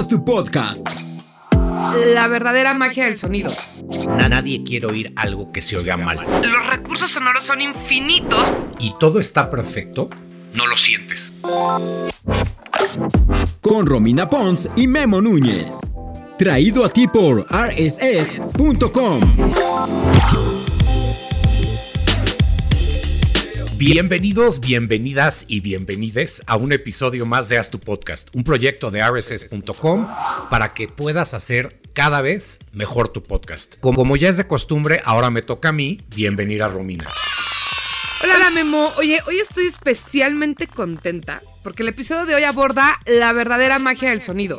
Haz tu podcast. La verdadera magia del sonido. Nadie quiere oír algo que se oiga mal. Los recursos sonoros son infinitos. ¿Y todo está perfecto? No lo sientes. Con Romina Pons y Memo Núñez. Traído a ti por rss.com. Bienvenidos, bienvenidas y bienvenides a un episodio más de Haz tu Podcast, un proyecto de rss.com para que puedas hacer cada vez mejor tu podcast. Como ya es de costumbre, ahora me toca a mí bienvenir a Romina. Hola Memo. Oye, hoy estoy especialmente contenta porque el episodio de hoy aborda la verdadera magia del sonido.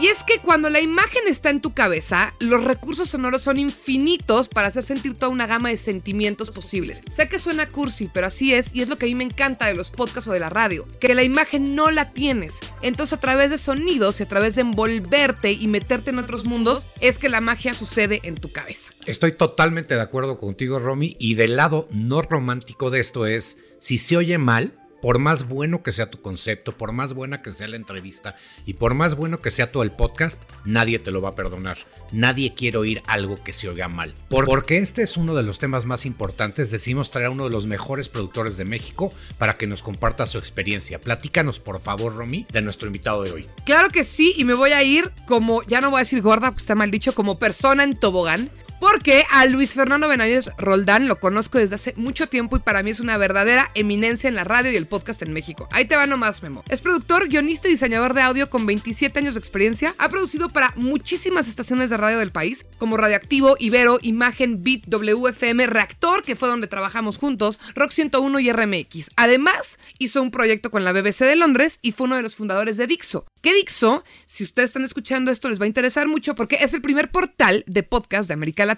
Y es que cuando la imagen está en tu cabeza, los recursos sonoros son infinitos para hacer sentir toda una gama de sentimientos posibles. Sé que suena cursi, pero así es y es lo que a mí me encanta de los podcasts o de la radio, que la imagen no la tienes. Entonces a través de sonidos y a través de envolverte y meterte en otros mundos, es que la magia sucede en tu cabeza. Estoy totalmente de acuerdo contigo, Romy, y del lado no romántico de esto es, si se oye mal, por más bueno que sea tu concepto, por más buena que sea la entrevista y por más bueno que sea todo el podcast, nadie te lo va a perdonar. Nadie quiere oír algo que se oiga mal. porque este es uno de los temas más importantes, decidimos traer a uno de los mejores productores de México para que nos comparta su experiencia. Platícanos, por favor, Romy, de nuestro invitado de hoy. Claro que sí, y me voy a ir como, ya no voy a decir gorda, porque está mal dicho, como persona en tobogán. Porque a Luis Fernando Benavides Roldán lo conozco desde hace mucho tiempo y para mí es una verdadera eminencia en la radio y el podcast en México. Ahí te va nomás, Memo. Es productor, guionista y diseñador de audio con 27 años de experiencia. Ha producido para muchísimas estaciones de radio del país, como Radioactivo, Ibero, Imagen, Beat, WFM, Reactor, que fue donde trabajamos juntos, Rock 101 y RMX. Además, hizo un proyecto con la BBC de Londres y fue uno de los fundadores de Dixo. ¿Qué Dixo? Si ustedes están escuchando esto, les va a interesar mucho porque es el primer portal de podcast de América Latina.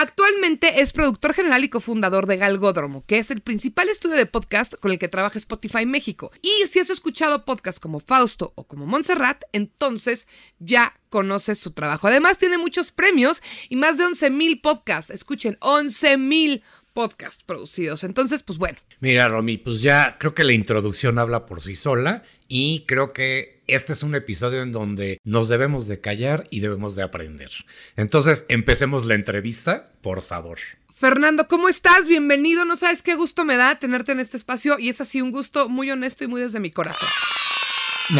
Actualmente es productor general y cofundador de Galgódromo, que es el principal estudio de podcast con el que trabaja Spotify México. Y si has escuchado podcasts como Fausto o como Montserrat, entonces ya conoces su trabajo. Además, tiene muchos premios y más de 11 mil podcasts. Escuchen, 11 mil podcasts producidos. Entonces, pues bueno. Mira, Romy, pues ya creo que la introducción habla por sí sola y creo que este es un episodio en donde nos debemos de callar y debemos de aprender. Entonces, empecemos la entrevista, por favor. Fernando, ¿cómo estás? Bienvenido. No sabes qué gusto me da tenerte en este espacio y es así un gusto muy honesto y muy desde mi corazón.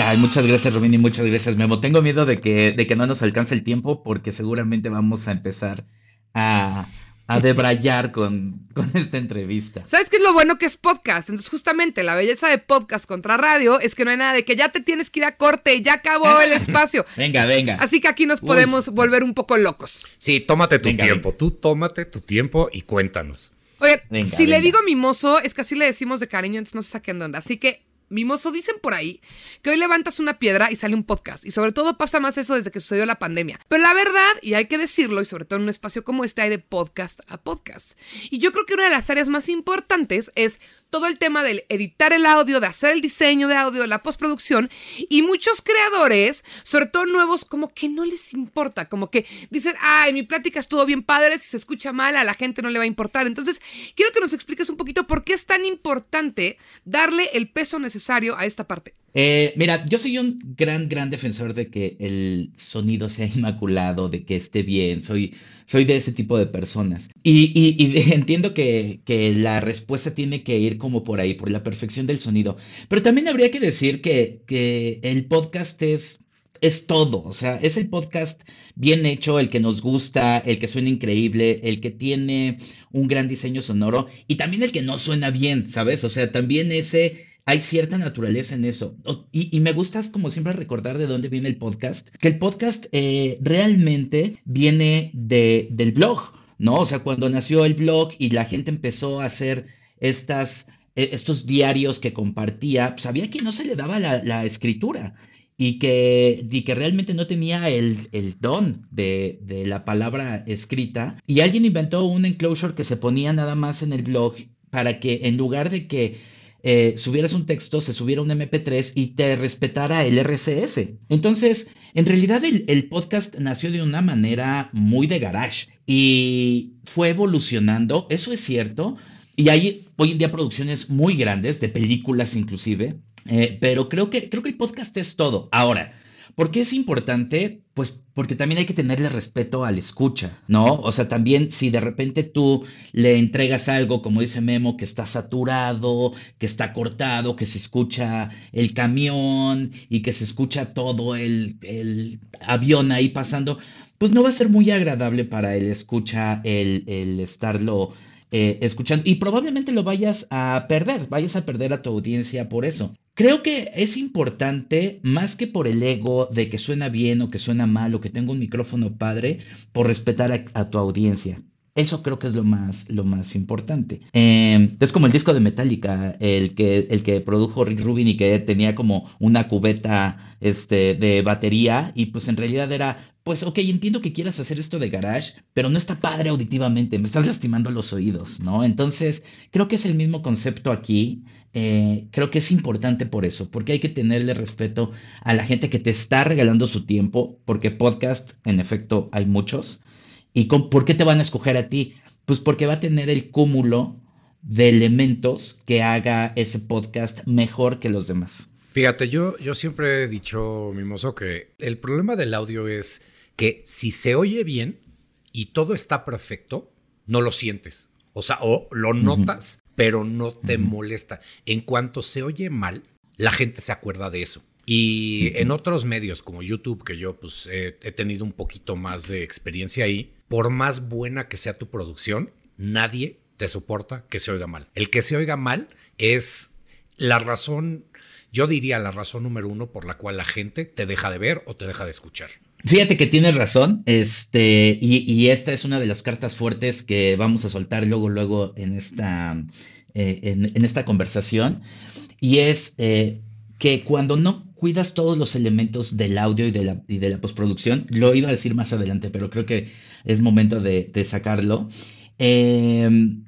Ay, muchas gracias, Robin, y muchas gracias, Memo. Tengo miedo de que, de que no nos alcance el tiempo porque seguramente vamos a empezar a, a debrayar con, con esta entrevista. ¿Sabes qué es lo bueno que es podcast? Entonces, justamente la belleza de podcast contra radio es que no hay nada de que ya te tienes que ir a corte, ya acabó el espacio. venga, venga. Así que aquí nos podemos volver un poco locos. Sí, tómate tu tiempo. Tú tómate tu tiempo y cuéntanos. Oye, si le digo mimoso, es que así le decimos de cariño, entonces no se saquen de onda. Así que Mimoso, dicen por ahí que hoy levantas una piedra y sale un podcast. Y sobre todo pasa más eso desde que sucedió la pandemia. Pero la verdad, y hay que decirlo, y sobre todo en un espacio como este, hay de podcast a podcast. Y yo creo que una de las áreas más importantes es todo el tema del editar el audio, de hacer el diseño de audio, la postproducción. Y muchos creadores, sobre todo nuevos, como que no les importa. Como que dicen, ay, mi plática estuvo bien padre, si se escucha mal a la gente no le va a importar. Entonces, quiero que nos expliques un poquito por qué es tan importante darle el peso necesario a esta parte? Eh, mira, yo soy un gran, gran defensor de que el sonido sea inmaculado, de que esté bien. Soy, soy de ese tipo de personas. Y, entiendo que, la respuesta tiene que ir como por ahí, por la perfección del sonido. Pero también habría que decir que, que el podcast es es todo, o sea, es el podcast bien hecho, el que nos gusta, el que suena increíble, el que tiene un gran diseño sonoro y también el que no suena bien, ¿sabes? O sea, también ese hay cierta naturaleza en eso. Y, me gusta, como siempre, recordar de dónde viene el podcast. Que el podcast eh, realmente viene de, del blog, ¿no? O sea, cuando nació el blog y la gente empezó a hacer estas, e, estos diarios que compartía, pues había quien no se le daba la, escritura y que, y que realmente no tenía el, el don de, de, la palabra escrita. Y alguien inventó un enclosure que se ponía nada más en el blog para que en lugar de que eh, subieras un texto, se subiera un MP3 y te respetara el RCS. Entonces, en realidad el, podcast nació de una manera muy de garage y fue evolucionando, eso es cierto. Y hay hoy en día producciones muy grandes, de películas inclusive, eh, pero creo que, creo que el podcast es todo. Ahora, ¿Por qué es importante? Pues porque también hay que tenerle respeto al escucha, ¿no? O sea, también si de repente tú le entregas algo, como dice Memo, que está saturado, que está cortado, que se escucha el camión y que se escucha todo el, el avión ahí pasando, pues no va a ser muy agradable para el escucha el, el estarlo eh, escuchando y probablemente lo vayas a perder, vayas a perder a tu audiencia por eso. Creo que es importante, más que por el ego de que suena bien o que suena mal o que tengo un micrófono padre, por respetar a, tu audiencia. Eso creo que es lo más, lo más importante. Em, es como el disco de Metallica, el que, el que produjo Rick Rubin y que tenía como una cubeta este, de batería y pues en realidad era pues ok, entiendo que quieras hacer esto de garage, pero no está padre auditivamente, me estás lastimando los oídos, ¿no? Entonces, creo que es el mismo concepto aquí, eh, creo que es importante por eso, porque hay que tenerle respeto a la gente que te está regalando su tiempo, porque podcast, en efecto, hay muchos. ¿Y por qué te van a escoger a ti? Pues porque va a tener el cúmulo de elementos que haga ese podcast mejor que los demás. Fíjate, yo, yo siempre he dicho, Mimoso, que el problema del audio es que si se oye bien y todo está perfecto, no lo sientes. O sea, o lo notas, pero no te molesta. En cuanto se oye mal, la gente se acuerda de eso. Y en otros medios como YouTube, que yo pues he, tenido un poquito más de experiencia ahí, por más buena que sea tu producción, nadie te soporta que se oiga mal. El que se oiga mal es la razón, yo diría la razón número uno por la cual la gente te deja de ver o te deja de escuchar. Fíjate que tienes razón, este, y, esta es una de las cartas fuertes que vamos a soltar luego, luego en esta, eh, en, esta conversación, y es eh, que cuando no cuidas todos los elementos del audio y de la, y de la postproducción, lo iba a decir más adelante, pero creo que es momento de, sacarlo. Em,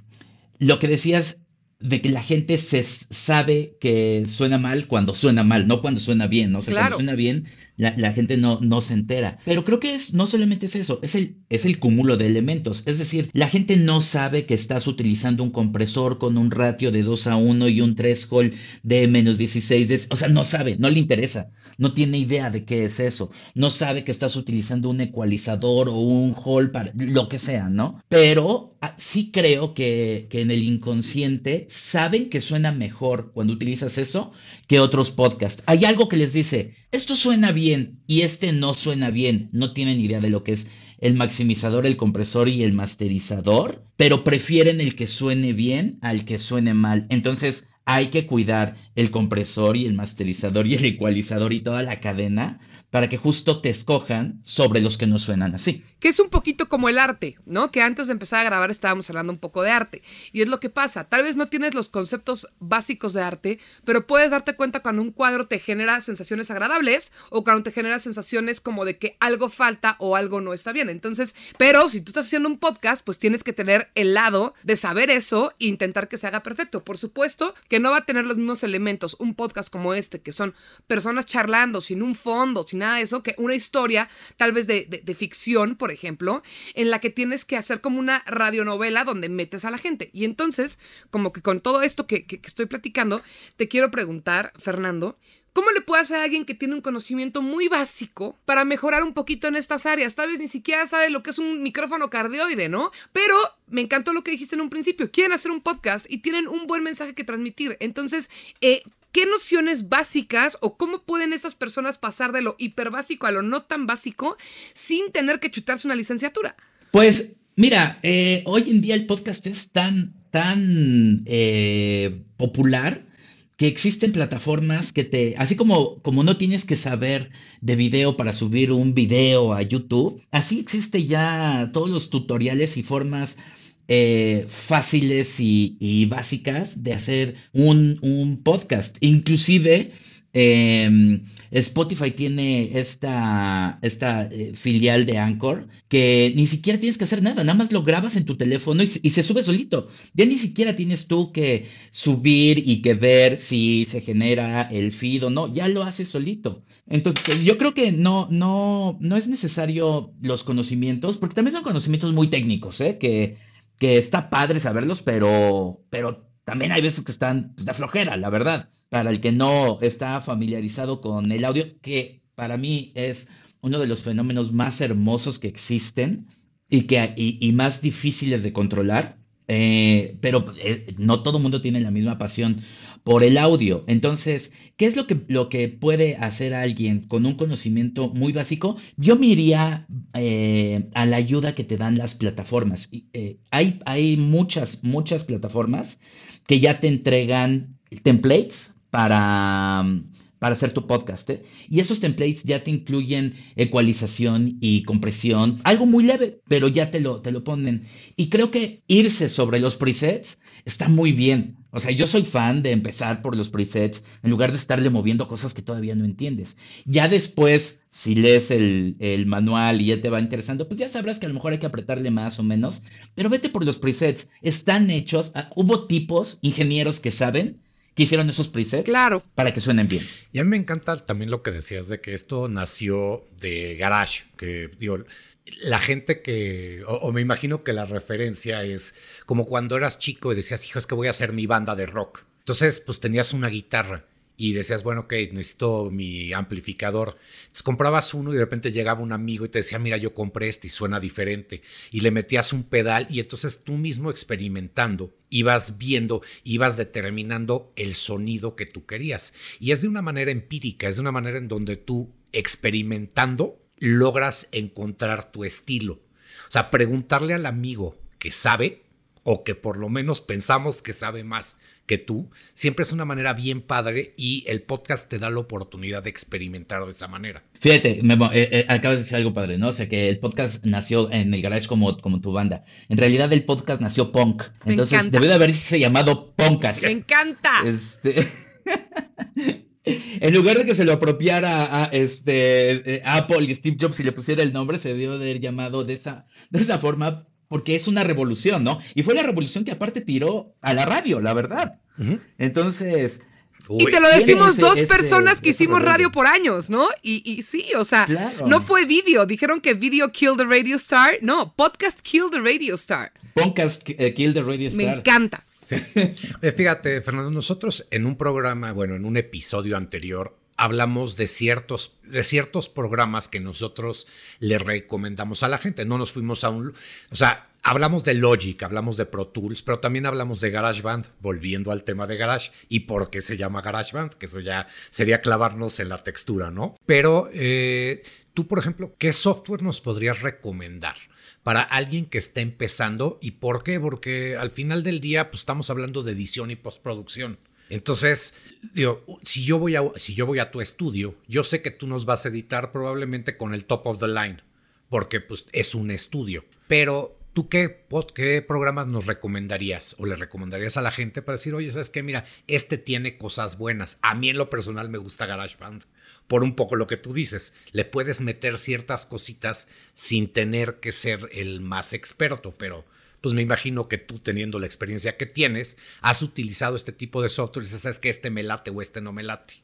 lo que decías de que la gente se sabe que suena mal cuando suena mal, no cuando suena bien, ¿no? O sea, cuando suena bien, la, gente no, no se entera. Pero creo que es, no solamente es eso, es el, es el cúmulo de elementos. Es decir, la gente no sabe que estás utilizando un compresor con un ratio de 2 a 1 y un threshold de menos 16. o sea, no sabe, no le interesa, no tiene idea de qué es eso. No sabe que estás utilizando un ecualizador o un hall para lo que sea, ¿no? Pero ah, sí creo que, que en el inconsciente saben que suena mejor cuando utilizas eso que otros podcasts. Hay algo que les dice, esto suena bien y este no suena bien. No tienen idea de lo que es el maximizador, el compresor y el masterizador, pero prefieren el que suene bien al que suene mal. Entonces hay que cuidar el compresor y el masterizador y el ecualizador y toda la cadena para que justo te escojan sobre los que no suenan así. Que es un poquito como el arte, ¿no? Que antes de empezar a grabar estábamos hablando un poco de arte. Y es lo que pasa, tal vez no tienes los conceptos básicos de arte, pero puedes darte cuenta cuando un cuadro te genera sensaciones agradables o cuando te genera sensaciones como de que algo falta o algo no está bien. Entonces, pero si tú estás haciendo un podcast, pues tienes que tener el lado de saber eso e intentar que se haga perfecto. Por supuesto que no va a tener los mismos elementos un podcast como este, que son personas charlando sin un fondo, sin nada de eso, que una historia tal vez de, ficción, por ejemplo, en la que tienes que hacer como una radionovela donde metes a la gente. Y entonces, como que con todo esto que, que estoy platicando, te quiero preguntar, Fernando, ¿Cómo le puede hacer a alguien que tiene un conocimiento muy básico para mejorar un poquito en estas áreas? Tal vez ni siquiera sabe lo que es un micrófono cardioide, ¿no? Pero me encantó lo que dijiste en un principio. Quieren hacer un podcast y tienen un buen mensaje que transmitir. Entonces, eh, ¿Qué nociones básicas o cómo pueden esas personas pasar de lo hiperbásico a lo no tan básico sin tener que chutarse una licenciatura? Pues mira, eh, hoy en día el podcast es tan, tan eh, popular que existen plataformas que te, así como, como no tienes que saber de video para subir un video a YouTube, así existe ya todos los tutoriales y formas eh, fáciles y, básicas de hacer un, un podcast. Inclusive Em, Spotify tiene esta, esta eh, filial de Anchor que ni siquiera tienes que hacer nada, nada más lo grabas en tu teléfono y, se sube solito. Ya ni siquiera tienes tú que subir y que ver si se genera el feed o no, ya lo haces solito. Entonces, yo creo que no, no, no es necesario los conocimientos, porque también son conocimientos muy técnicos, ¿eh? que, que está padre saberlos, pero, pero también hay veces que están pues, de flojera, la verdad para el que no está familiarizado con el audio, que para mí es uno de los fenómenos más hermosos que existen y, que, y, más difíciles de controlar, eh, pero eh, no todo el mundo tiene la misma pasión por el audio. Entonces, ¿qué es lo que, lo que puede hacer alguien con un conocimiento muy básico? Yo me iría eh, a la ayuda que te dan las plataformas. hay, hay muchas, muchas plataformas que ya te entregan templates para para hacer tu podcast. ¿eh? Y esos templates ya te incluyen ecualización y compresión, algo muy leve, pero ya te lo, te lo ponen. Y creo que irse sobre los presets está muy bien. O sea, yo soy fan de empezar por los presets en lugar de estarle moviendo cosas que todavía no entiendes. Ya después, si lees el, el, manual y ya te va interesando, pues ya sabrás que a lo mejor hay que apretarle más o menos, pero vete por los presets. Están hechos, ah, hubo tipos, ingenieros que saben que hicieron esos presets claro. para que suenen bien. Y a mí me encanta también lo que decías de que esto nació de Garage, que digo, la gente que, o, me imagino que la referencia es como cuando eras chico y decías, hijo, es que voy a hacer mi banda de rock. Entonces, pues tenías una guitarra y decías, bueno, ok, necesito mi amplificador. Entonces comprabas uno y de repente llegaba un amigo y te decía, mira, yo compré este y suena diferente. Y le metías un pedal y entonces tú mismo experimentando ibas viendo, ibas determinando el sonido que tú querías. Y es de una manera empírica, es de una manera en donde tú experimentando logras encontrar tu estilo. O sea, preguntarle al amigo que sabe o que por lo menos pensamos que sabe más que tú, siempre es una manera bien padre y el podcast te da la oportunidad de experimentar de esa manera. Fíjate, eh, eh, acabas de decir algo padre, ¿no? O sea, que el podcast nació en el garage como, como tu banda. En realidad el podcast nació punk. Entonces debió de haberse llamado Podcast. Me encanta. Este... En lugar de que se lo apropiara a este, eh, Apple y Steve Jobs y le pusiera el nombre, se debió de haber llamado de esa, de esa forma porque es una revolución, ¿no? Y fue la revolución que aparte tiró a la radio, la verdad. Entonces... y te lo decimos dos personas que hicimos radio por años, ¿no? Y, sí, o sea, no fue video. Dijeron que video killed the radio star. No, podcast killed the radio star. Podcast eh, killed the radio star. Me encanta. Sí. Eh, fíjate, Fernando, nosotros en un programa, bueno, en un episodio anterior, hablamos de ciertos, de ciertos programas que nosotros le recomendamos a la gente. No nos fuimos a un... O sea, hablamos de Logic, hablamos de Pro Tools, pero también hablamos de GarageBand, volviendo al tema de Garage y por qué se llama GarageBand, que eso ya sería clavarnos en la textura, ¿no? Pero eh, tú, por ejemplo, ¿qué software nos podrías recomendar? para alguien que está empezando. ¿Y por qué? Porque al final del día, pues estamos hablando de edición y postproducción. Entonces, digo, si yo, voy a, si yo voy a tu estudio, yo sé que tú nos vas a editar probablemente con el top of the line, porque pues es un estudio. Pero, ¿tú qué, qué programas nos recomendarías o le recomendarías a la gente para decir, oye, ¿sabes qué? Mira, este tiene cosas buenas. A mí en lo personal me gusta GarageBand. Por un poco lo que tú dices, le puedes meter ciertas cositas sin tener que ser el más experto, pero pues me imagino que tú teniendo la experiencia que tienes, has utilizado este tipo de software y dices, sabes que este me late o este no me late.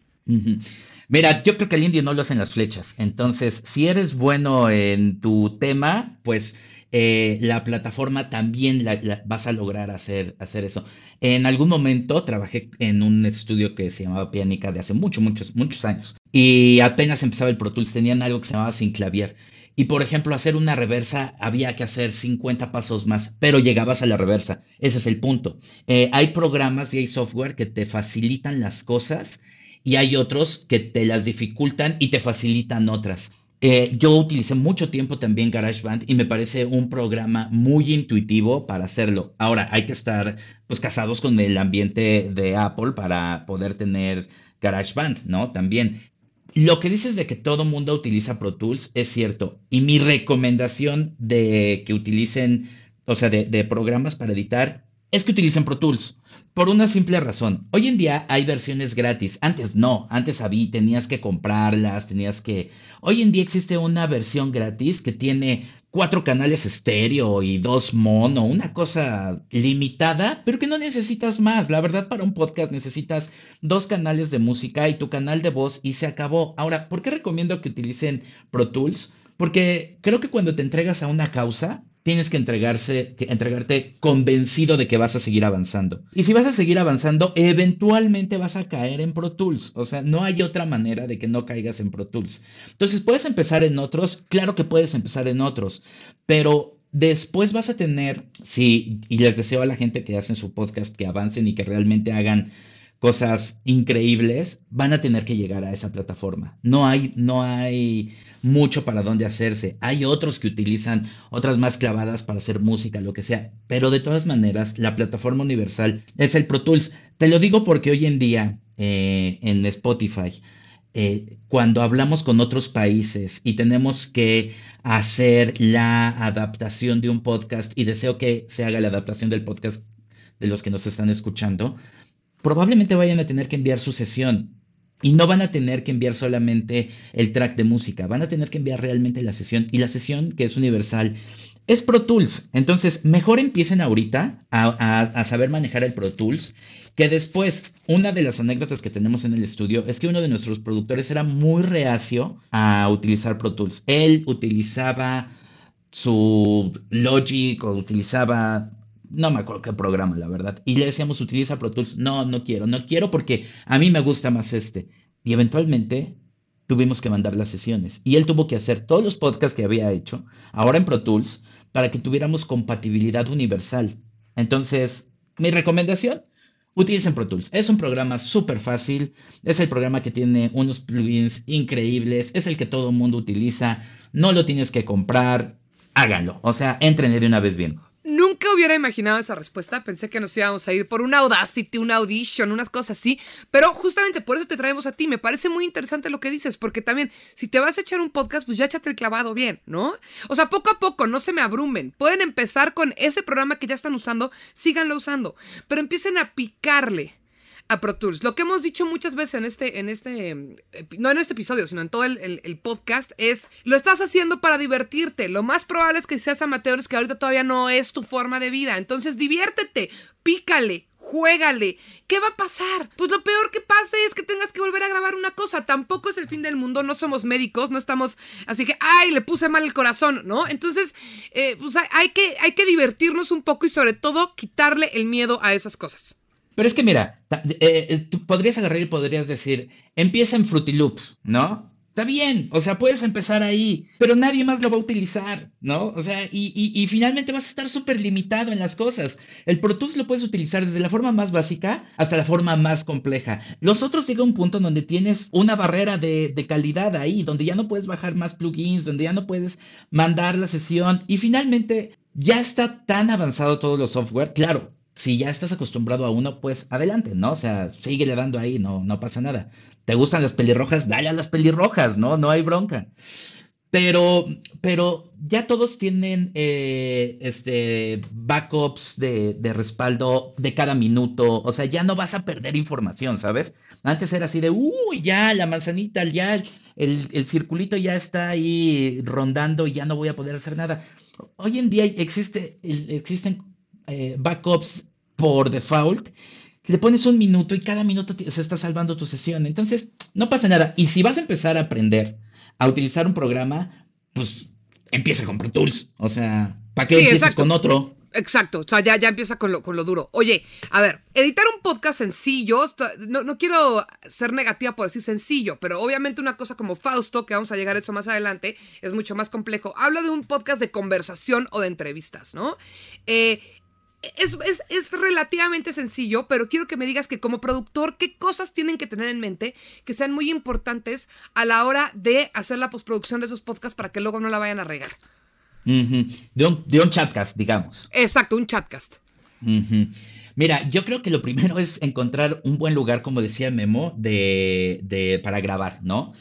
Mira, yo creo que el indio no lo hacen las flechas. Entonces, si eres bueno en tu tema, pues eh, la plataforma también la, vas a lograr hacer, hacer eso. En algún momento trabajé en un estudio que se llamaba Pianica de hace muchos, muchos, muchos años. Y apenas empezaba el Pro Tools, tenían algo que se llamaba Clavier. Y por ejemplo, hacer una reversa había que hacer 50 pasos más, pero llegabas a la reversa. Ese es el punto. Eh, hay programas y hay software que te facilitan las cosas y hay otros que te las dificultan y te facilitan otras. Eh, yo utilicé mucho tiempo también GarageBand y me parece un programa muy intuitivo para hacerlo. Ahora, hay que estar pues casados con el ambiente de Apple para poder tener GarageBand, ¿no? También. Lo que dices de que todo mundo utiliza Pro Tools es cierto. Y mi recomendación de que utilicen, o sea, de, de programas para editar, es que utilicen Pro Tools. Por una simple razón. Hoy en día hay versiones gratis. Antes no. Antes había, tenías que comprarlas, tenías que... Hoy en día existe una versión gratis que tiene cuatro canales estéreo y dos mono, una cosa limitada, pero que no necesitas más. La verdad, para un podcast necesitas dos canales de música y tu canal de voz y se acabó. Ahora, ¿por qué recomiendo que utilicen Pro Tools? Porque creo que cuando te entregas a una causa, tienes que, entregarse, que entregarte convencido de que vas a seguir avanzando. Y si vas a seguir avanzando, eventualmente vas a caer en Pro Tools. O sea, no hay otra manera de que no caigas en Pro Tools. Entonces, puedes empezar en otros, claro que puedes empezar en otros, pero después vas a tener, sí, y les deseo a la gente que hacen su podcast que avancen y que realmente hagan cosas increíbles, van a tener que llegar a esa plataforma. No hay, no hay mucho para dónde hacerse. Hay otros que utilizan otras más clavadas para hacer música, lo que sea, pero de todas maneras, la plataforma universal es el Pro Tools. Te lo digo porque hoy en día eh, en Spotify, eh, cuando hablamos con otros países y tenemos que hacer la adaptación de un podcast, y deseo que se haga la adaptación del podcast de los que nos están escuchando, probablemente vayan a tener que enviar su sesión y no van a tener que enviar solamente el track de música, van a tener que enviar realmente la sesión y la sesión que es universal es Pro Tools. Entonces, mejor empiecen ahorita a, saber manejar el Pro Tools, que después, una de las anécdotas que tenemos en el estudio es que uno de nuestros productores era muy reacio a utilizar Pro Tools. Él utilizaba su Logic o utilizaba no me acuerdo qué programa, la verdad. Y le decíamos, utiliza Pro Tools. No, no quiero, no quiero porque a mí me gusta más este. Y eventualmente tuvimos que mandar las sesiones. Y él tuvo que hacer todos los podcasts que había hecho, ahora en Pro Tools, para que tuviéramos compatibilidad universal. Entonces, mi recomendación, utilicen Pro Tools. Es un programa súper fácil, es el programa que tiene unos plugins increíbles, es el que todo el mundo utiliza, no lo tienes que comprar, háganlo. O sea, entren de una vez bien. Nunca hubiera imaginado esa respuesta. Pensé que nos íbamos a ir por una Audacity, una Audition, unas cosas así. Pero justamente por eso te traemos a ti. Me parece muy interesante lo que dices, porque también, si te vas a echar un podcast, pues ya échate el clavado bien, ¿no? O sea, poco a poco, no se me abrumen. Pueden empezar con ese programa que ya están usando, síganlo usando. Pero empiecen a picarle a Pro Tools. Lo que hemos dicho muchas veces en este, en este, no en este episodio, sino en todo el, podcast, es, lo estás haciendo para divertirte. Lo más probable es que seas amateur, es que ahorita todavía no es tu forma de vida. Entonces diviértete, pícale, juégale. ¿Qué va a pasar? Pues lo peor que pase es que tengas que volver a grabar una cosa. Tampoco es el fin del mundo, no somos médicos, no estamos así que, ay, le puse mal el corazón, ¿no? Entonces, eh, pues hay, que, hay que divertirnos un poco y sobre todo quitarle el miedo a esas cosas. Pero es que mira, eh, eh, tú podrías agarrar y podrías decir, empieza en Fruity Loops, ¿no? Está bien, o sea, puedes empezar ahí, pero nadie más lo va a utilizar, ¿no? O sea, y, finalmente vas a estar súper limitado en las cosas. El Pro Tools lo puedes utilizar desde la forma más básica hasta la forma más compleja. Los otros llega un punto donde tienes una barrera de, de calidad ahí, donde ya no puedes bajar más plugins, donde ya no puedes mandar la sesión y finalmente ya está tan avanzado todo los software. Claro, si ya estás acostumbrado a uno, pues adelante, ¿no? O sea, síguele dando ahí, no, no pasa nada. ¿Te gustan las pelirrojas? Dale a las pelirrojas, ¿no? No hay bronca. Pero, pero ya todos tienen eh, este, backups de, de, respaldo de cada minuto. O sea, ya no vas a perder información, ¿sabes? Antes era así de, uy, ya la manzanita, ya el, el circulito ya está ahí rondando y ya no voy a poder hacer nada. Hoy en día existe, existen eh, backups por default, le pones un minuto y cada minuto se está salvando tu sesión. Entonces, no pasa nada. Y si vas a empezar a aprender a utilizar un programa, pues empieza con Pro Tools. O sea, ¿para qué empiezas con otro? Exacto, o sea, ya, ya empieza con lo, con lo duro. Oye, a ver, editar un podcast sencillo, no, no, quiero ser negativa por decir sencillo, pero obviamente una cosa como Fausto, que vamos a llegar a eso más adelante, es mucho más complejo. Hablo de un podcast de conversación o de entrevistas, ¿no? Eh, es, relativamente sencillo, pero quiero que me digas que como productor, ¿qué cosas tienen que tener en mente que sean muy importantes a la hora de hacer la postproducción de esos podcasts para que luego no la vayan a regar? de, un, chatcast, digamos. Exacto, un chatcast. Mira, yo creo que lo primero es encontrar un buen lugar, como decía Memo, de, para grabar, ¿no?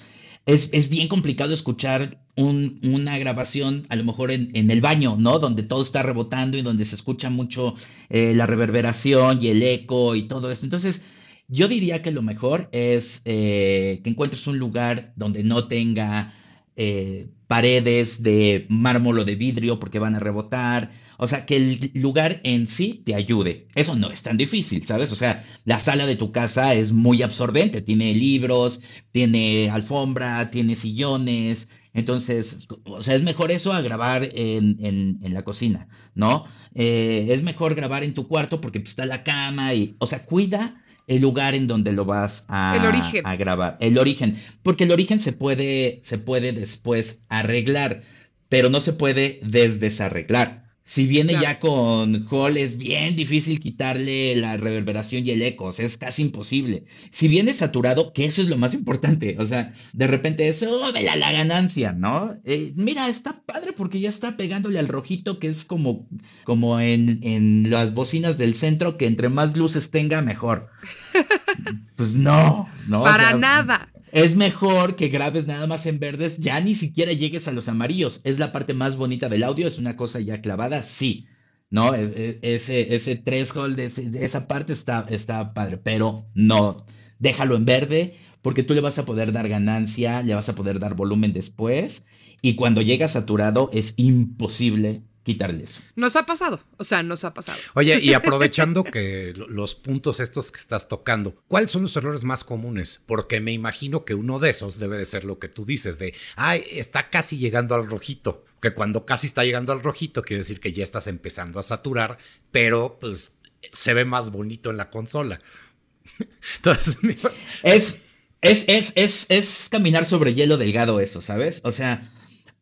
Es, bien complicado escuchar una grabación, a lo mejor en, el baño, ¿no? Donde todo está rebotando y donde se escucha mucho eh, la reverberación y el eco y todo esto. Entonces, yo diría que lo mejor es eh, que encuentres un lugar donde no tenga eh, paredes de mármol o de vidrio porque van a rebotar. O sea, que el lugar en sí te ayude. Eso no es tan difícil, ¿sabes? O sea, la sala de tu casa es muy absorbente. Tiene libros, tiene alfombra, tiene sillones. Entonces, o sea, es mejor eso a grabar en, la cocina, ¿no? Eh, es mejor grabar en tu cuarto porque pues, está la cama y, o sea, cuida el lugar en donde lo vas a, a grabar. El origen. Porque el origen se puede, se puede después arreglar, pero no se puede desdesarreglar. Si viene ya con Hall, es bien difícil quitarle la reverberación y el eco, o sea, es casi imposible. Si viene saturado, que eso es lo más importante, o sea, de repente es, oh, la, la ganancia, ¿no? Eh, mira, está padre porque ya está pegándole al rojito, que es como, como en, en las bocinas del centro, que entre más luces tenga, mejor. Pues no, no. Para nada es mejor que grabes nada más en verdes, ya ni siquiera llegues a los amarillos. Es la parte más bonita del audio, es una cosa ya clavada, sí. ¿No? ese, ese threshold de, esa parte está, está padre, pero no, déjalo en verde porque tú le vas a poder dar ganancia, le vas a poder dar volumen después y cuando llega saturado es imposible quitarle eso. Nos ha pasado, o sea, nos ha pasado. Oye, y aprovechando que los puntos estos que estás tocando, ¿cuáles son los errores más comunes? Porque me imagino que uno de esos debe de ser lo que tú dices, de, ay, está casi llegando al rojito, que cuando casi está llegando al rojito quiere decir que ya estás empezando a saturar, pero pues se ve más bonito en la consola. Entonces, es, es, es, es, es caminar sobre hielo delgado eso, ¿sabes? O sea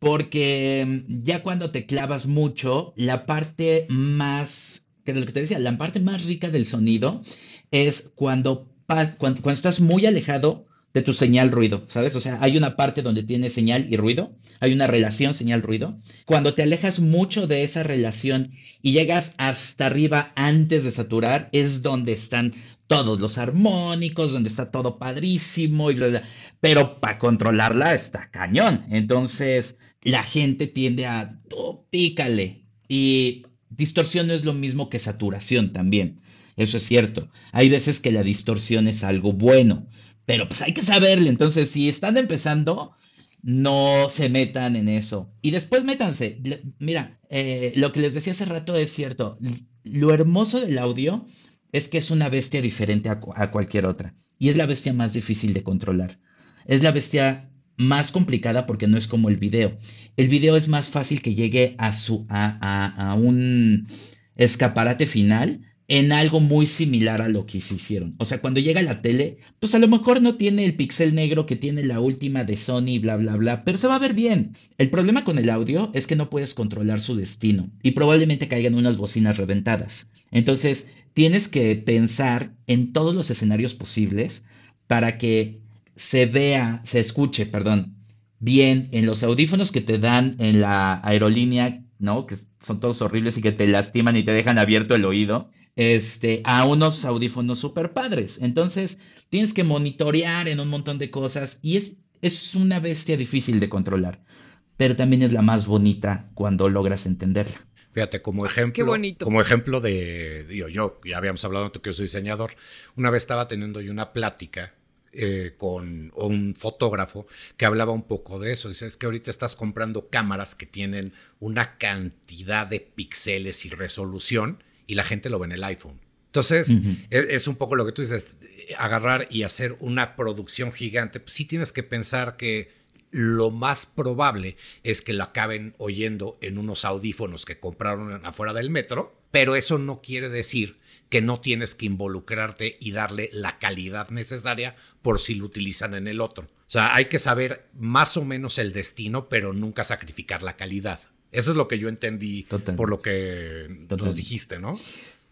porque mm, ya cuando te clavas mucho, la parte más, que lo que te decía, la parte más rica del sonido es cuando, cuando, cuando estás muy alejado de tu señal ruido, ¿sabes? O sea, hay una parte donde tiene señal y ruido, hay una relación señal-ruido. Cuando te alejas mucho de esa relación y llegas hasta arriba antes de saturar, es donde están todos los armónicos, donde está todo padrísimo y bla, bla. Pero para controlarla está cañón. Entonces, la gente tiende a, oh, pícale. Y distorsión no es lo mismo que saturación también. Eso es cierto. Hay veces que la distorsión es algo bueno, pero pues hay que saberle. Entonces, si están empezando, no se metan en eso. Y después métanse. Mira, eh, lo que les decía hace rato es cierto. Lo hermoso del audio es que es una bestia diferente a, cualquier otra. Y es la bestia más difícil de controlar. Es la bestia más complicada porque no es como el video. El video es más fácil que llegue a, su, a un escaparate final en algo muy similar a lo que se hicieron. O sea, cuando llega la tele, pues a lo mejor no tiene el pixel negro que tiene la última de Sony, bla, bla, bla, pero se va a ver bien. El problema con el audio es que no puedes controlar su destino y probablemente caigan unas bocinas reventadas. Entonces, tienes que pensar en todos los escenarios posibles para que se vea, se escuche, perdón, bien en los audífonos que te dan en la aerolínea, ¿no? Que son todos horribles y que te lastiman y te dejan abierto el oído este, a unos audífonos super padres. Entonces, tienes que monitorear en un montón de cosas y es, es una bestia difícil de controlar, pero también es la más bonita cuando logras entenderla. Fíjate, como ejemplo, como ejemplo de, digo, yo, ya habíamos hablado que yo soy diseñador, una vez estaba teniendo yo una plática eh, con un fotógrafo que hablaba un poco de eso. Dice, es que ahorita estás comprando cámaras que tienen una cantidad de píxeles y resolución y la gente lo ve en el iPhone. Entonces, e, es, un poco lo que tú dices, agarrar y hacer una producción gigante. Pues sí tienes que pensar que lo más probable es que lo acaben oyendo en unos audífonos que compraron afuera del metro, pero eso no quiere decir que no tienes que involucrarte y darle la calidad necesaria por si lo utilizan en el otro. O sea, hay que saber más o menos el destino, pero nunca sacrificar la calidad. Eso es lo que yo entendí por lo que nos dijiste, ¿no?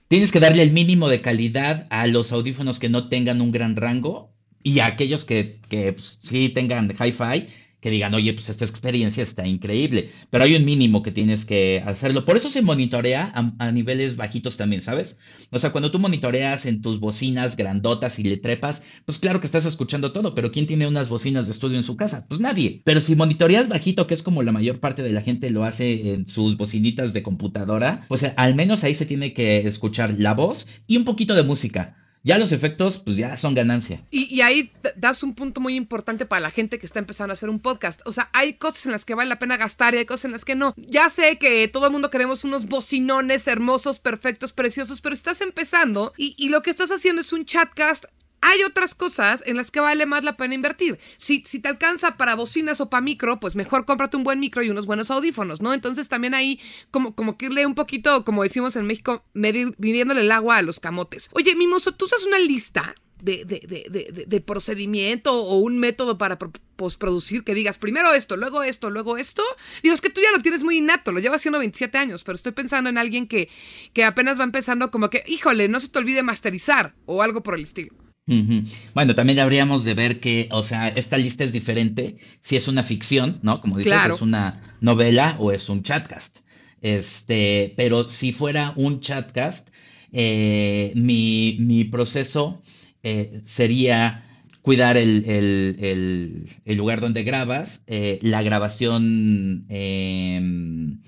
Tienes que darle el mínimo de calidad a los audífonos que no tengan un gran rango y a aquellos que, que pues, sí tengan hi-fi que digan, oye, pues esta experiencia está increíble, pero hay un mínimo que tienes que hacerlo. Por eso se monitorea a, niveles bajitos también, ¿sabes? O sea, cuando tú monitoreas en tus bocinas grandotas y le trepas, pues claro que estás escuchando todo, pero ¿quién tiene unas bocinas de estudio en su casa? Pues nadie. Pero si monitoreas bajito, que es como la mayor parte de la gente lo hace en sus bocinitas de computadora, sea, al menos ahí se tiene que escuchar la voz y un poquito de música Ya los efectos, pues ya son ganancia. Y, ahí das un punto muy importante para la gente que está empezando a hacer un podcast. O sea, hay cosas en las que vale la pena gastar y hay cosas en las que no. Ya sé que todo el mundo queremos unos bocinones hermosos, perfectos, preciosos, pero estás empezando y, y lo que estás haciendo es un chatcast hay otras cosas en las que vale más la pena invertir. Si, si te alcanza para bocinas o para micro, pues mejor cómprate un buen micro y unos buenos audífonos, ¿no? Entonces también ahí como, como que irle un poquito, como decimos en México, medir, midiéndole el agua a los camotes. Oye, Mimoso, ¿tú usas una lista de, de, de, procedimiento o un método para postproducir que digas primero esto, luego esto, luego esto. Digo, es que tú ya lo tienes muy innato, lo llevas haciendo 27 años, pero estoy pensando en alguien que, que apenas va empezando como que, híjole, no se te olvide masterizar o algo por el estilo. Bueno, también habríamos de ver que, o sea, esta lista es diferente si es una ficción, ¿no? Como dices, es una novela o es un chatcast. Este, pero si fuera un chatcast, eh, mi, proceso eh, sería cuidar el, lugar donde grabas, eh, la grabación em,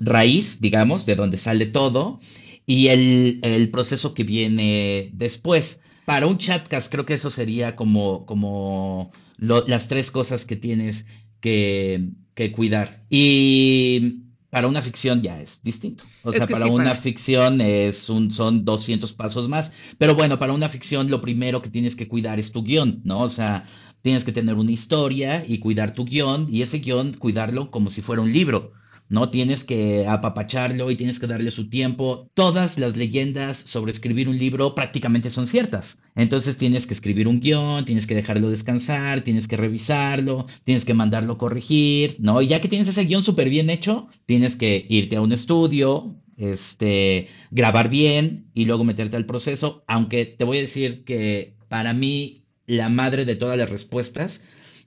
raíz, digamos, de donde sale todo, y el, proceso que viene después. Para un chatcast creo que eso sería como, como las tres cosas que tienes que, cuidar. Y para una ficción ya es distinto. O sea, para una ficción es un, son 200 pasos más. Pero bueno, para una ficción lo primero que tienes que cuidar es tu guion, ¿no? O sea, tienes que tener una historia y cuidar tu guion y ese guion cuidarlo como si fuera un libro. ¿No? Tienes que apapacharlo y tienes que darle su tiempo. Todas las leyendas sobre escribir un libro prácticamente son ciertas. Entonces tienes que escribir un guion, tienes que dejarlo descansar, tienes que revisarlo, tienes que mandarlo corregir, ¿no? Ya que tienes ese guion súper bien hecho, tienes que irte a un estudio, este, grabar bien y luego meterte al proceso, aunque te voy a decir que para mí la madre de todas las respuestas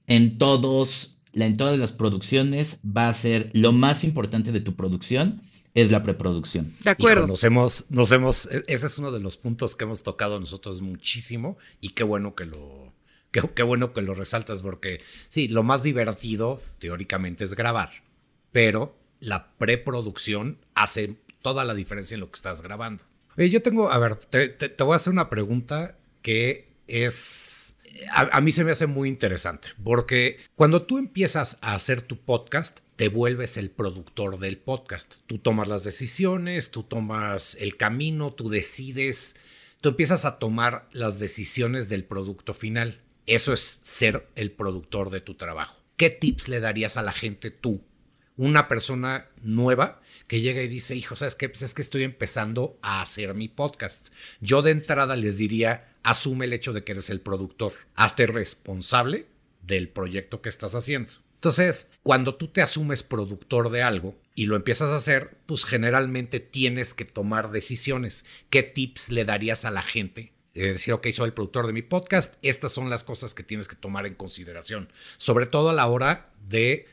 en todos la, en todas las producciones va a ser lo más importante de tu producción es la preproducción. De acuerdo. nos hemos, nos hemos, e, ese es uno de los puntos que hemos tocado nosotros muchísimo y qué bueno que lo, qué, qué bueno que lo resaltas porque sí, lo más divertido teóricamente es grabar, pero la preproducción hace toda la diferencia en lo que estás grabando. yo tengo, a ver, te voy a hacer una pregunta que es a, mí se me hace muy interesante, porque cuando tú empiezas a hacer tu podcast, te vuelves el productor del podcast. Tú tomas las decisiones, tú tomas el camino, tú decides, tú empiezas a tomar las decisiones del producto final. Eso es ser el productor de tu trabajo. ¿Qué tips le darías a la gente tú una persona nueva que llega y dice, hijo, ¿sabes qué? Pues es que estoy empezando a hacer mi podcast. Yo de entrada les diría, asume el hecho de que eres el productor. Hazte responsable del proyecto que estás haciendo. Entonces, cuando tú te asumes productor de algo y lo empiezas a hacer, pues generalmente tienes que tomar decisiones. ¿Qué tips le darías a la gente? Es decir, ok, soy el productor de mi podcast, estas son las cosas que tienes que tomar en consideración, sobre todo a la hora de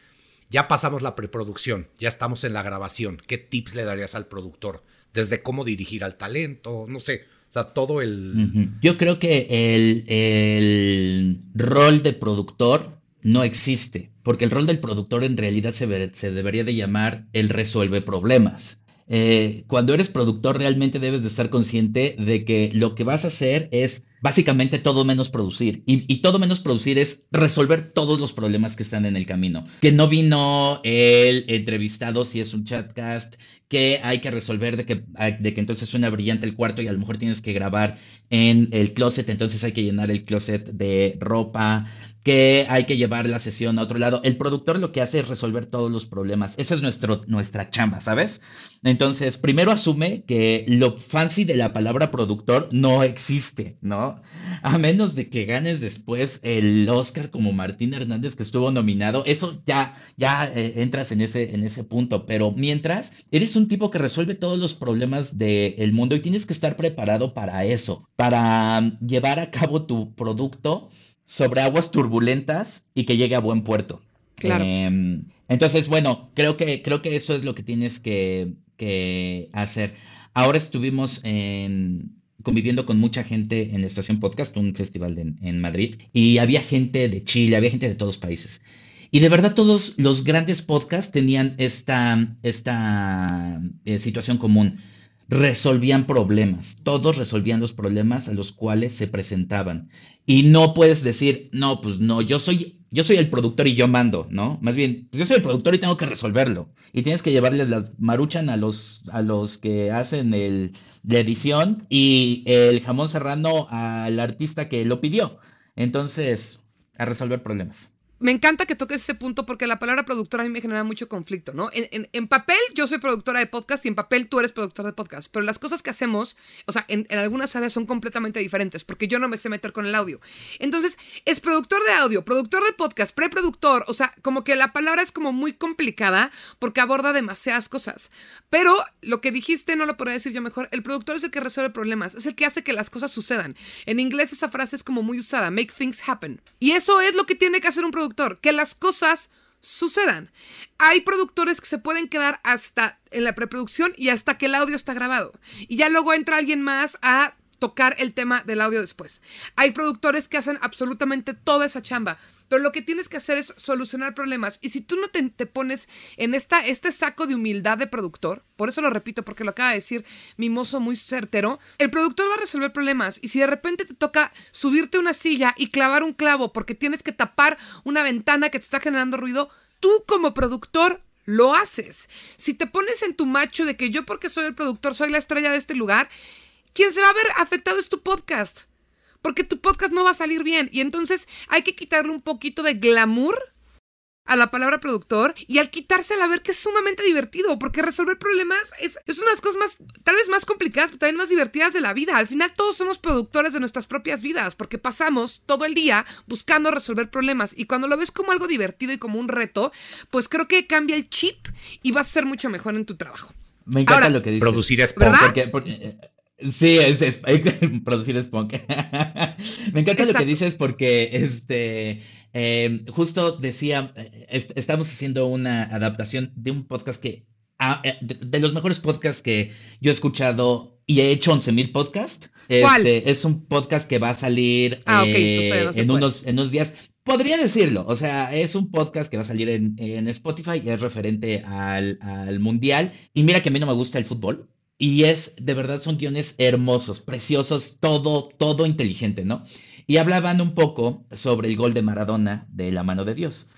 ya pasamos la preproducción, ya estamos en la grabación. ¿Qué tips le darías al productor? Desde cómo dirigir al talento, no sé. O sea, todo el... Yo creo que el, el, rol de productor no existe, porque el rol del productor en realidad se, se debería de llamar el resuelve problemas. Eh, cuando eres productor realmente debes de estar consciente de que lo que vas a hacer es básicamente todo menos producir. Y, todo menos producir es resolver todos los problemas que están en el camino. Que no vino el entrevistado si es un chatcast, que hay que resolver de que, de que entonces suena brillante el cuarto y a lo mejor tienes que grabar en el closet, entonces hay que llenar el closet de ropa, que hay que llevar la sesión a otro lado. El productor lo que hace es resolver todos los problemas. Esa es nuestro, nuestra chamba, ¿sabes? Entonces, primero asume que lo fancy de la palabra productor no existe, ¿no? A menos de que ganes después el Oscar como Martín Hernández que estuvo nominado, eso ya, ya eh, entras en ese, en ese punto. Pero mientras, eres un tipo que resuelve todos los problemas del mundo y tienes que estar preparado para eso, para llevar a cabo tu producto sobre aguas turbulentas y que llegue a buen puerto. Claro. Em, entonces, bueno, creo que, creo que eso es lo que tienes que, hacer. Ahora estuvimos en, conviviendo con mucha gente en Estación Podcast, un festival en Madrid, y había gente de Chile, había gente de todos países. Y de verdad todos los grandes podcasts tenían esta, esta eh, situación común resolvían problemas, todos resolvían los problemas a los cuales se presentaban. Y no puedes decir, no, pues no, yo soy, yo soy el productor y yo mando, ¿no? Más bien, pues yo soy el productor y tengo que resolverlo. Y tienes que llevarles las maruchan a los, a los que hacen el, la edición y el jamón serrano al artista que lo pidió. Entonces, a resolver problemas me encanta que toques ese punto porque la palabra productora a mí me genera mucho conflicto, ¿no? En, papel yo soy productora de podcast y en papel tú eres productor de podcast, pero las cosas que hacemos, o sea, en, algunas áreas son completamente diferentes porque yo no me sé meter con el audio. Entonces, es productor de audio, productor de podcast, preproductor, o sea, como que la palabra es como muy complicada porque aborda demasiadas cosas. Pero lo que dijiste no lo podría decir yo mejor, el productor es el que resuelve problemas, es el que hace que las cosas sucedan. En inglés esa frase es como muy usada, make things happen. Y eso es lo que tiene que hacer un productor que las cosas sucedan. Hay productores que se pueden quedar hasta en la preproducción y hasta que el audio está grabado. Y ya luego entra alguien más a tocar el tema del audio después. Hay productores que hacen absolutamente toda esa chamba, pero lo que tienes que hacer es solucionar problemas. Y si tú no te, pones en esta, este saco de humildad de productor, por eso lo repito, porque lo acaba de decir mi mozo muy certero, el productor va a resolver problemas. Y si de repente te toca subirte una silla y clavar un clavo porque tienes que tapar una ventana que te está generando ruido, tú como productor lo haces. Si te pones en tu macho de que yo porque soy el productor soy la estrella de este lugar, quien se va a ver afectado es tu podcast. Porque tu podcast no va a salir bien. Y entonces hay que quitarle un poquito de glamour a la palabra productor y al quitársela a ver que es sumamente divertido, porque resolver problemas es, es una de las cosas más, tal vez más complicadas, pero también más divertidas de la vida. Al final todos somos productores de nuestras propias vidas, porque pasamos todo el día buscando resolver problemas y cuando lo ves como algo divertido y como un reto, pues creo que cambia el chip y vas a ser mucho mejor en tu trabajo. Me encanta lo que dices. Producir es porque, porque, Sí, es, es, producir Spunk. Me encanta lo que dices porque este em, justo decía, estamos haciendo una adaptación de un podcast que ah, eh, de, los mejores podcasts que yo he escuchado y he hecho 11.000 podcasts. ¿Cuál? Este, es un podcast que va a salir ah, eh, en, unos, en unos días. Podría decirlo, o sea, es un podcast que va a salir en, en Spotify y es referente al, al mundial. Y mira que a mí no me gusta el fútbol, y es, de verdad, son guiones hermosos, preciosos, todo, todo inteligente, ¿no? Y hablaban un poco sobre el gol de Maradona de la mano de Dios.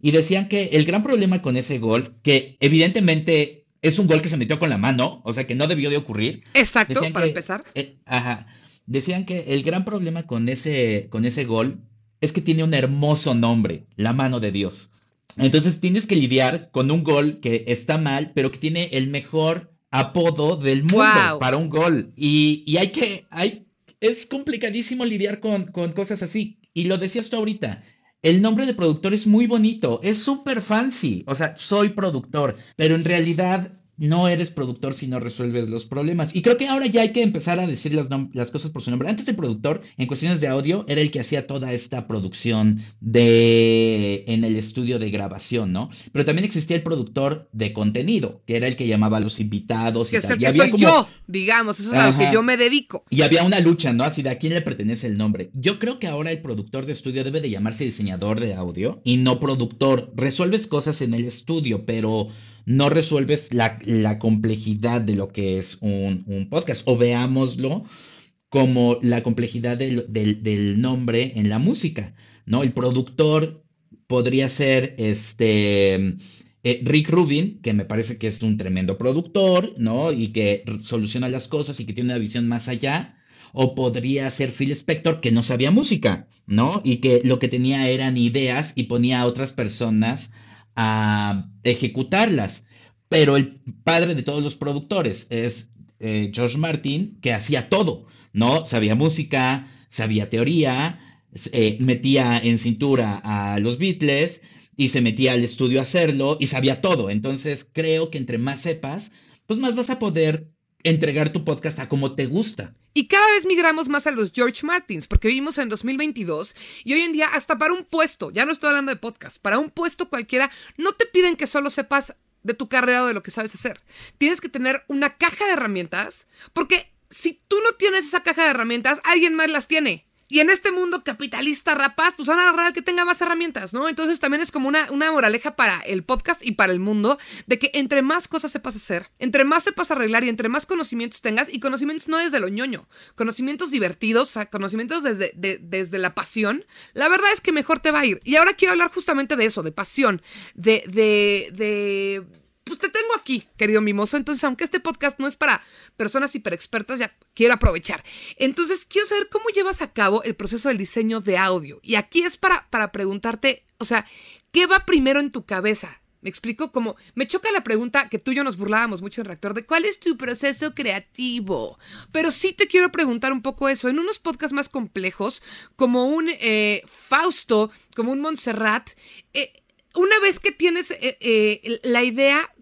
Y decían que el gran problema con ese gol, que evidentemente es un gol que se metió con la mano, o sea que no debió de ocurrir. Exacto, para empezar. Eh, ajá. Decían que el gran problema con ese, con ese gol es que tiene un hermoso nombre, la mano de Dios. Entonces tienes que lidiar con un gol que está mal, pero que tiene el mejor apodo del mundo para un gol. Y, hay que, hay, es complicadísimo lidiar con, con cosas así. Y lo decías tú ahorita, el nombre de productor es muy bonito, es súper fancy. O sea, soy productor, pero en realidad no eres productor si no resuelves los problemas. Y creo que ahora ya hay que empezar a decir las, las, cosas por su nombre. Antes el productor, en cuestiones de audio, era el que hacía toda esta producción de en el estudio de grabación, ¿no? Pero también existía el productor de contenido, que era el que llamaba a los invitados. Que y es el que soy yo, digamos, eso es a lo que yo me dedico. Y había una lucha, ¿no? Así de a quién le pertenece el nombre. Yo creo que ahora el productor de estudio debe de llamarse diseñador de audio y no productor. Resuelves cosas en el estudio, pero no resuelves la, complejidad de lo que es un, podcast. O veámoslo como la complejidad del, nombre en la música, ¿no? El productor podría ser este eh, Rick Rubin, que me parece que es un tremendo productor, ¿no? Y que soluciona las cosas y que tiene una visión más allá. O podría ser Phil Spector, que no sabía música, ¿no? Y que lo que tenía eran ideas y ponía a otras personas a ejecutarlas. Pero el padre de todos los productores es eh, George Martin, que hacía todo, ¿no? Sabía música, sabía teoría, eh, metía en cintura a los Beatles y se metía al estudio a hacerlo y sabía todo. Entonces creo que entre más sepas, pues más vas a poder entregar tu podcast a como te gusta. Y cada vez migramos más a los George Martins, porque vivimos en 2022 y hoy en día hasta para un puesto, ya no estoy hablando de podcast, para un puesto cualquiera, no te piden que solo sepas de tu carrera o de lo que sabes hacer. Tienes que tener una caja de herramientas, porque si tú no tienes esa caja de herramientas, alguien más las tiene. Y en este mundo capitalista rapaz, pues van a agarrar que tenga más herramientas, ¿no? Entonces también es como una, una moraleja para el podcast y para el mundo de que entre más cosas sepas hacer, entre más sepas arreglar y entre más conocimientos tengas, y conocimientos no desde lo ñoño, conocimientos divertidos, o sea, conocimientos desde, desde la pasión, la verdad es que mejor te va a ir. Y ahora quiero hablar justamente de eso, de pasión, de, de, de pues te tengo aquí, querido mimoso. Entonces, aunque este podcast no es para personas hiperexpertas, ya quiero aprovechar. Entonces, quiero saber cómo llevas a cabo el proceso del diseño de audio. Y aquí es para, para preguntarte, o sea, ¿qué va primero en tu cabeza? Me explico como me choca la pregunta que tú y yo nos burlábamos mucho en Reactor de cuál es tu proceso creativo. Pero sí te quiero preguntar un poco eso. En unos podcasts más complejos, como un eh, Fausto, como un Montserrat, eh, una vez que tienes eh, la idea,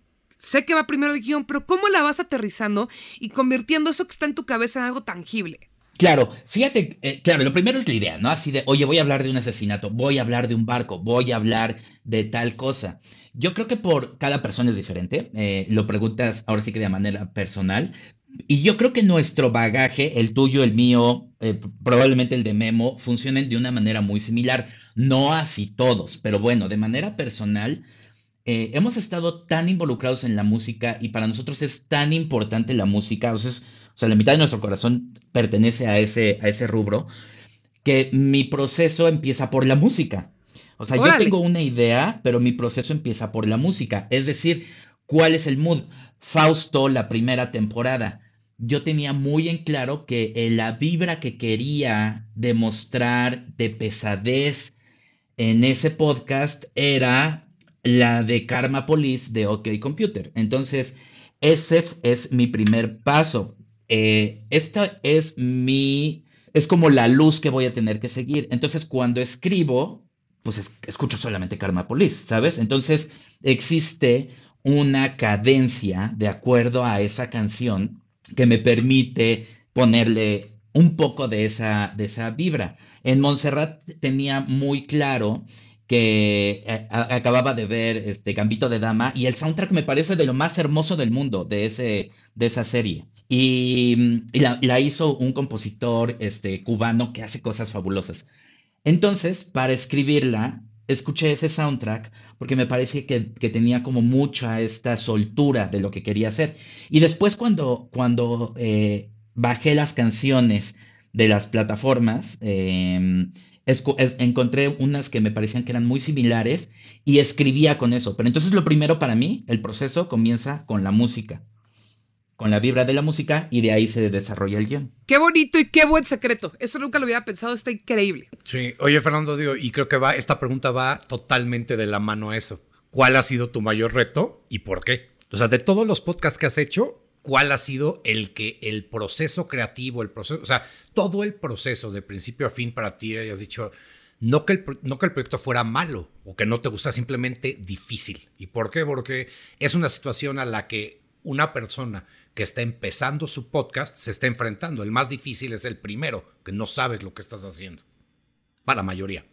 sé que va primero el guion, pero ¿cómo la vas aterrizando y convirtiendo eso que está en tu cabeza en algo tangible? Claro, fíjate, eh, claro, lo primero es la idea, ¿no? Así de, oye, voy a hablar de un asesinato, voy a hablar de un barco, voy a hablar de tal cosa. Yo creo que por cada persona es diferente, eh, lo preguntas ahora sí que de manera personal, y yo creo que nuestro bagaje, el tuyo, el mío, eh, probablemente el de Memo, funcionen de una manera muy similar, no así todos, pero bueno, de manera personal, eh, hemos estado tan involucrados en la música y para nosotros es tan importante la música, o sea, la mitad de nuestro corazón pertenece a ese, a ese rubro, que mi proceso empieza por la música. O sea, yo tengo una idea, pero mi proceso empieza por la música. Es decir, ¿cuál es el mood? Fausto, la primera temporada. Yo tenía muy en claro que eh, la vibra que quería demostrar de pesadez en ese podcast era la de Karma Police de OK Computer. Entonces, ese es mi primer paso. Eh, esta es mi, es como la luz que voy a tener que seguir. Entonces, cuando escribo, pues escucho solamente Karma Police, ¿sabes? Entonces, existe una cadencia de acuerdo a esa canción que me permite ponerle un poco de esa, de esa vibra. En Montserrat tenía muy claro que eh, acababa de ver este Gambito de Dama y el soundtrack me parece de lo más hermoso del mundo de, ese, de esa serie. Y, la, hizo un compositor este, cubano que hace cosas fabulosas. Entonces, para escribirla, escuché ese soundtrack porque me parece que, tenía como mucha esta soltura de lo que quería hacer. Y después cuando, cuando eh, bajé las canciones de las plataformas, eh, encontré unas que me parecían que eran muy similares y escribía con eso. Pero entonces lo primero para mí, el proceso comienza con la música, con la vibra de la música y de ahí se desarrolla el guion. Qué bonito y qué buen secreto. Eso nunca lo había pensado, está increíble. Sí, oye Fernando, digo, y creo que va, esta pregunta va totalmente de la mano a eso. ¿Cuál ha sido tu mayor reto y por qué? O sea, de todos los podcasts que has hecho, cuál ha sido el que el proceso creativo, el proceso, o sea, todo el proceso de principio a fin para ti, hayas dicho, no que, el, no que el proyecto fuera malo o que no te gusta, simplemente difícil. ¿Y por qué? Porque es una situación a la que una persona que está empezando su podcast se está enfrentando. El más difícil es el primero, que no sabes lo que estás haciendo. Para la mayoría.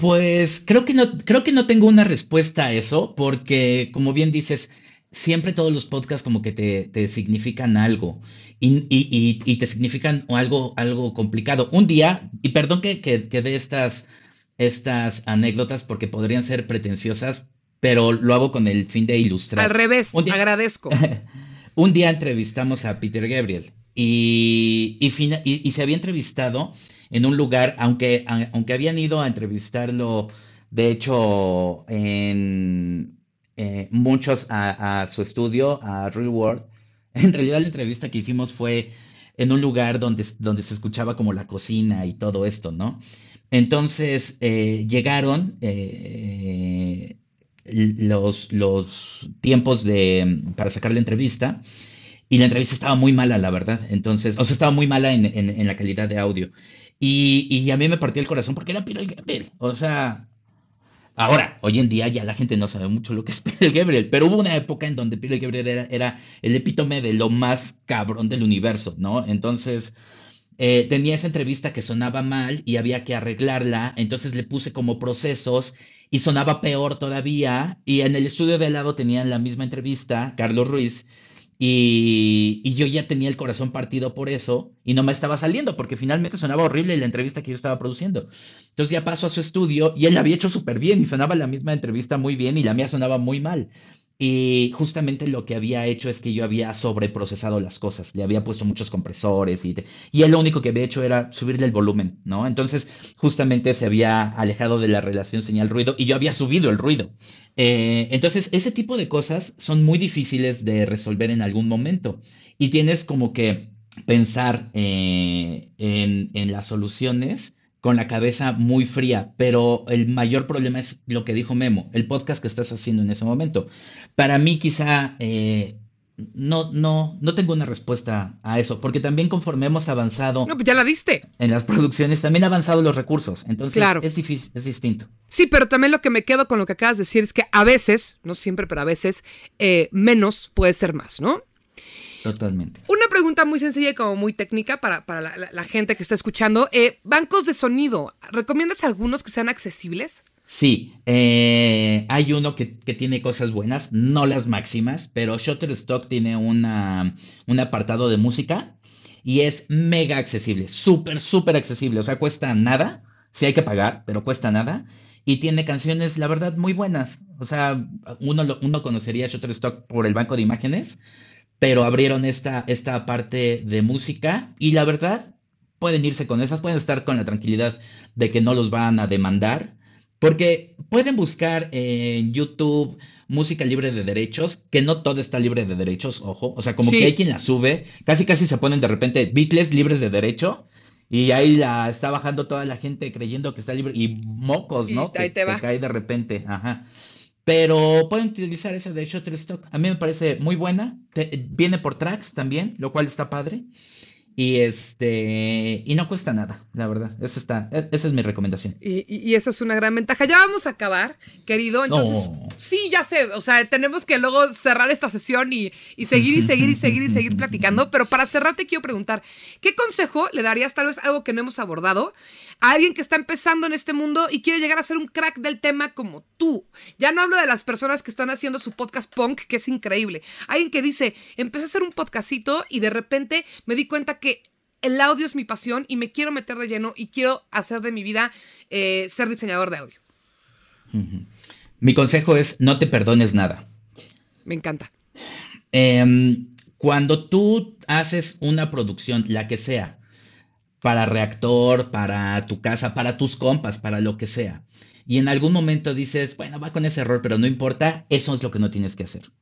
Pues creo que no, creo que no tengo una respuesta a eso, porque como bien dices, siempre todos los podcasts como que te, significan algo y, te significan algo, algo complicado. Un día, y perdón que, que, dé estas, estas anécdotas porque podrían ser pretenciosas, pero lo hago con el fin de ilustrar. Al revés, agradezco. un día entrevistamos a Peter Gabriel y, y, se había entrevistado en un lugar, aunque, aunque habían ido a entrevistarlo, de hecho, en eh, muchos a, su estudio, a Real World. En realidad la entrevista que hicimos fue en un lugar donde, donde se escuchaba como la cocina y todo esto, ¿no? Entonces eh, llegaron eh, los, los tiempos de, para sacar la entrevista y la entrevista estaba muy mala, la verdad. Entonces, o sea, estaba muy mala en, la calidad de audio. Y, y, a mí me partió el corazón porque era Peter Gabriel. O sea, Ahora, hoy en día ya la gente no sabe mucho lo que es Peter Gabriel, pero hubo una época en donde Peter Gabriel era, el epítome de lo más cabrón del universo, ¿no? Entonces, eh, tenía esa entrevista que sonaba mal y había que arreglarla, entonces le puse como procesos y sonaba peor todavía, y en el estudio de al lado tenían la misma entrevista, Carlos Ruiz, Y, y, yo ya tenía el corazón partido por eso y no me estaba saliendo porque finalmente sonaba horrible la entrevista que yo estaba produciendo. Entonces ya paso a su estudio y él la había hecho súper bien y sonaba la misma entrevista muy bien y la mía sonaba muy mal. Y justamente lo que había hecho es que yo había sobreprocesado las cosas, le había puesto muchos compresores y, y él lo único que había hecho era subirle el volumen, ¿no? Entonces justamente se había alejado de la relación señal-ruido y yo había subido el ruido. Eh, entonces ese tipo de cosas son muy difíciles de resolver en algún momento y tienes como que pensar eh, en, en las soluciones con la cabeza muy fría, pero el mayor problema es lo que dijo Memo, el podcast que estás haciendo en ese momento. Para mí quizá eh, no, no, no tengo una respuesta a eso, porque también conforme hemos avanzado... No, pues ya la viste. En las producciones también han avanzado los recursos, entonces es difícil, es distinto. Sí, pero también lo que me quedo con lo que acabas de decir es que a veces, no siempre, pero a veces, eh, menos puede ser más, ¿no? Totalmente. Una pregunta muy sencilla y como muy técnica para, la, gente que está escuchando. Eh, bancos de sonido, ¿recomiendas algunos que sean accesibles? Sí, eh, hay uno que, tiene cosas buenas, no las máximas, pero Shutterstock tiene una, un apartado de música y es mega accesible, súper, súper accesible, o sea, cuesta nada, sí hay que pagar, pero cuesta nada. Y tiene canciones, la verdad, muy buenas. O sea, uno, uno conocería Shutterstock por el banco de imágenes, pero abrieron esta, esta parte de música y la verdad pueden irse con esas, pueden estar con la tranquilidad de que no los van a demandar, porque pueden buscar en YouTube música libre de derechos, que no todo está libre de derechos, ojo, o sea, como que hay quien la sube, casi casi se ponen de repente Beatles libres de derecho. Y ahí la está bajando toda la gente creyendo que está libre. Y mocos, ¿no? ahí te va. cae de repente. Ajá. Pero pueden utilizar esa de Shutterstock. A mí me parece muy buena. viene por tracks también, lo cual está padre. Y este y no cuesta nada, la verdad. Esa está, e, esa es mi recomendación. Y, esa es una gran ventaja. Ya vamos a acabar, querido. Entonces, sí, ya sé. O sea, tenemos que luego cerrar esta sesión y, y seguir y seguir y seguir y seguir platicando. Pero para cerrar te quiero preguntar, ¿qué consejo le darías tal vez algo que no hemos abordado a alguien que está empezando en este mundo y quiere llegar a ser un crack del tema como tú. Ya no hablo de las personas que están haciendo su podcast punk, que es increíble. Alguien que dice, empecé a hacer un podcastito y de repente me di cuenta que el audio es mi pasión y me quiero meter de lleno y quiero hacer de mi vida eh, ser diseñador de audio. Mi consejo es no te perdones nada. Me encanta. Em, cuando tú haces una producción, la que sea, para reactor, para tu casa, para tus compas, para lo que sea. Y en algún momento dices, bueno, va con ese error, pero no importa, eso es lo que no tienes que hacer.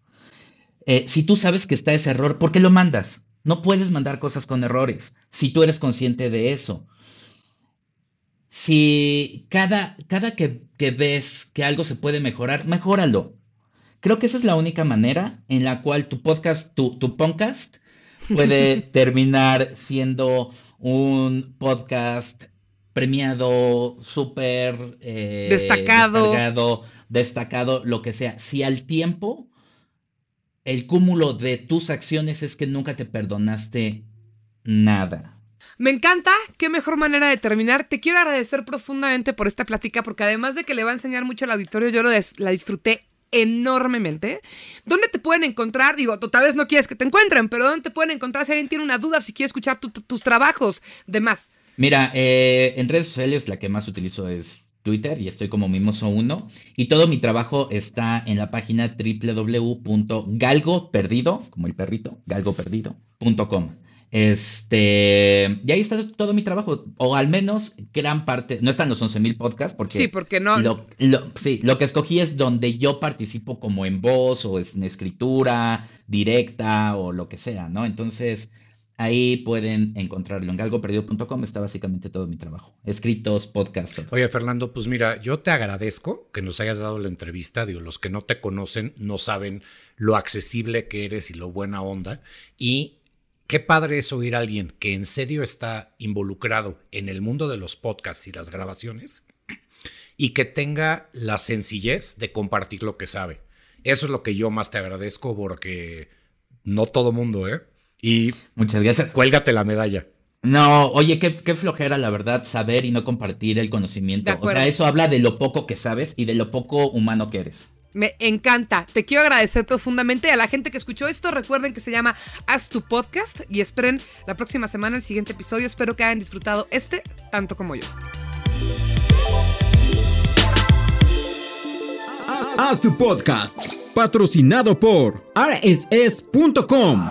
Eh, si tú sabes que está ese error, ¿por qué lo mandas? No puedes mandar cosas con errores, si tú eres consciente de eso. Si cada, cada que, ves que algo se puede mejorar, mejóralo. Creo que esa es la única manera en la cual tu podcast, tu, tu podcast, puede terminar siendo un podcast premiado, súper eh, destacado. destacado, lo que sea. Si al tiempo el cúmulo de tus acciones es que nunca te perdonaste nada. Me encanta, qué mejor manera de terminar. Te quiero agradecer profundamente por esta plática, porque además de que le va a enseñar mucho al auditorio, yo lo la disfruté enormemente. ¿Dónde te pueden encontrar? Digo, tal vez no quieres que te encuentren, pero ¿dónde te pueden encontrar si alguien tiene una duda, si quiere escuchar tus trabajos, demás? Mira, eh, en redes sociales la que más utilizo es Twitter y estoy como Mimoso1 y todo mi trabajo está en la página www.galgoperdido, como el perrito, galgoperdido.com. Este, y ahí está todo mi trabajo, o al menos gran parte, no están los 11.000 podcasts, porque... Sí, porque no... Lo, sí, lo que escogí es donde yo participo como en voz o en escritura directa o lo que sea, ¿no? Entonces, ahí pueden encontrarlo. En galgoperdido.com está básicamente todo mi trabajo. Escritos, podcast. Oye, Fernando, pues mira, yo te agradezco que nos hayas dado la entrevista. Digo, los que no te conocen no saben lo accesible que eres y lo buena onda. Y Qué padre es oír a alguien que en serio está involucrado en el mundo de los podcasts y las grabaciones y que tenga la sencillez de compartir lo que sabe. Eso es lo que yo más te agradezco porque no todo mundo, ¿eh? Y muchas gracias. Cuélgate la medalla. No, oye, qué, qué, flojera, la verdad, saber y no compartir el conocimiento. O sea, eso habla de lo poco que sabes y de lo poco humano que eres. Me encanta. Te quiero agradecer profundamente a la gente que escuchó esto. Recuerden que se llama Haz tu podcast y esperen la próxima semana el siguiente episodio. Espero que hayan disfrutado este tanto como yo. Haz tu podcast, patrocinado por rss.com.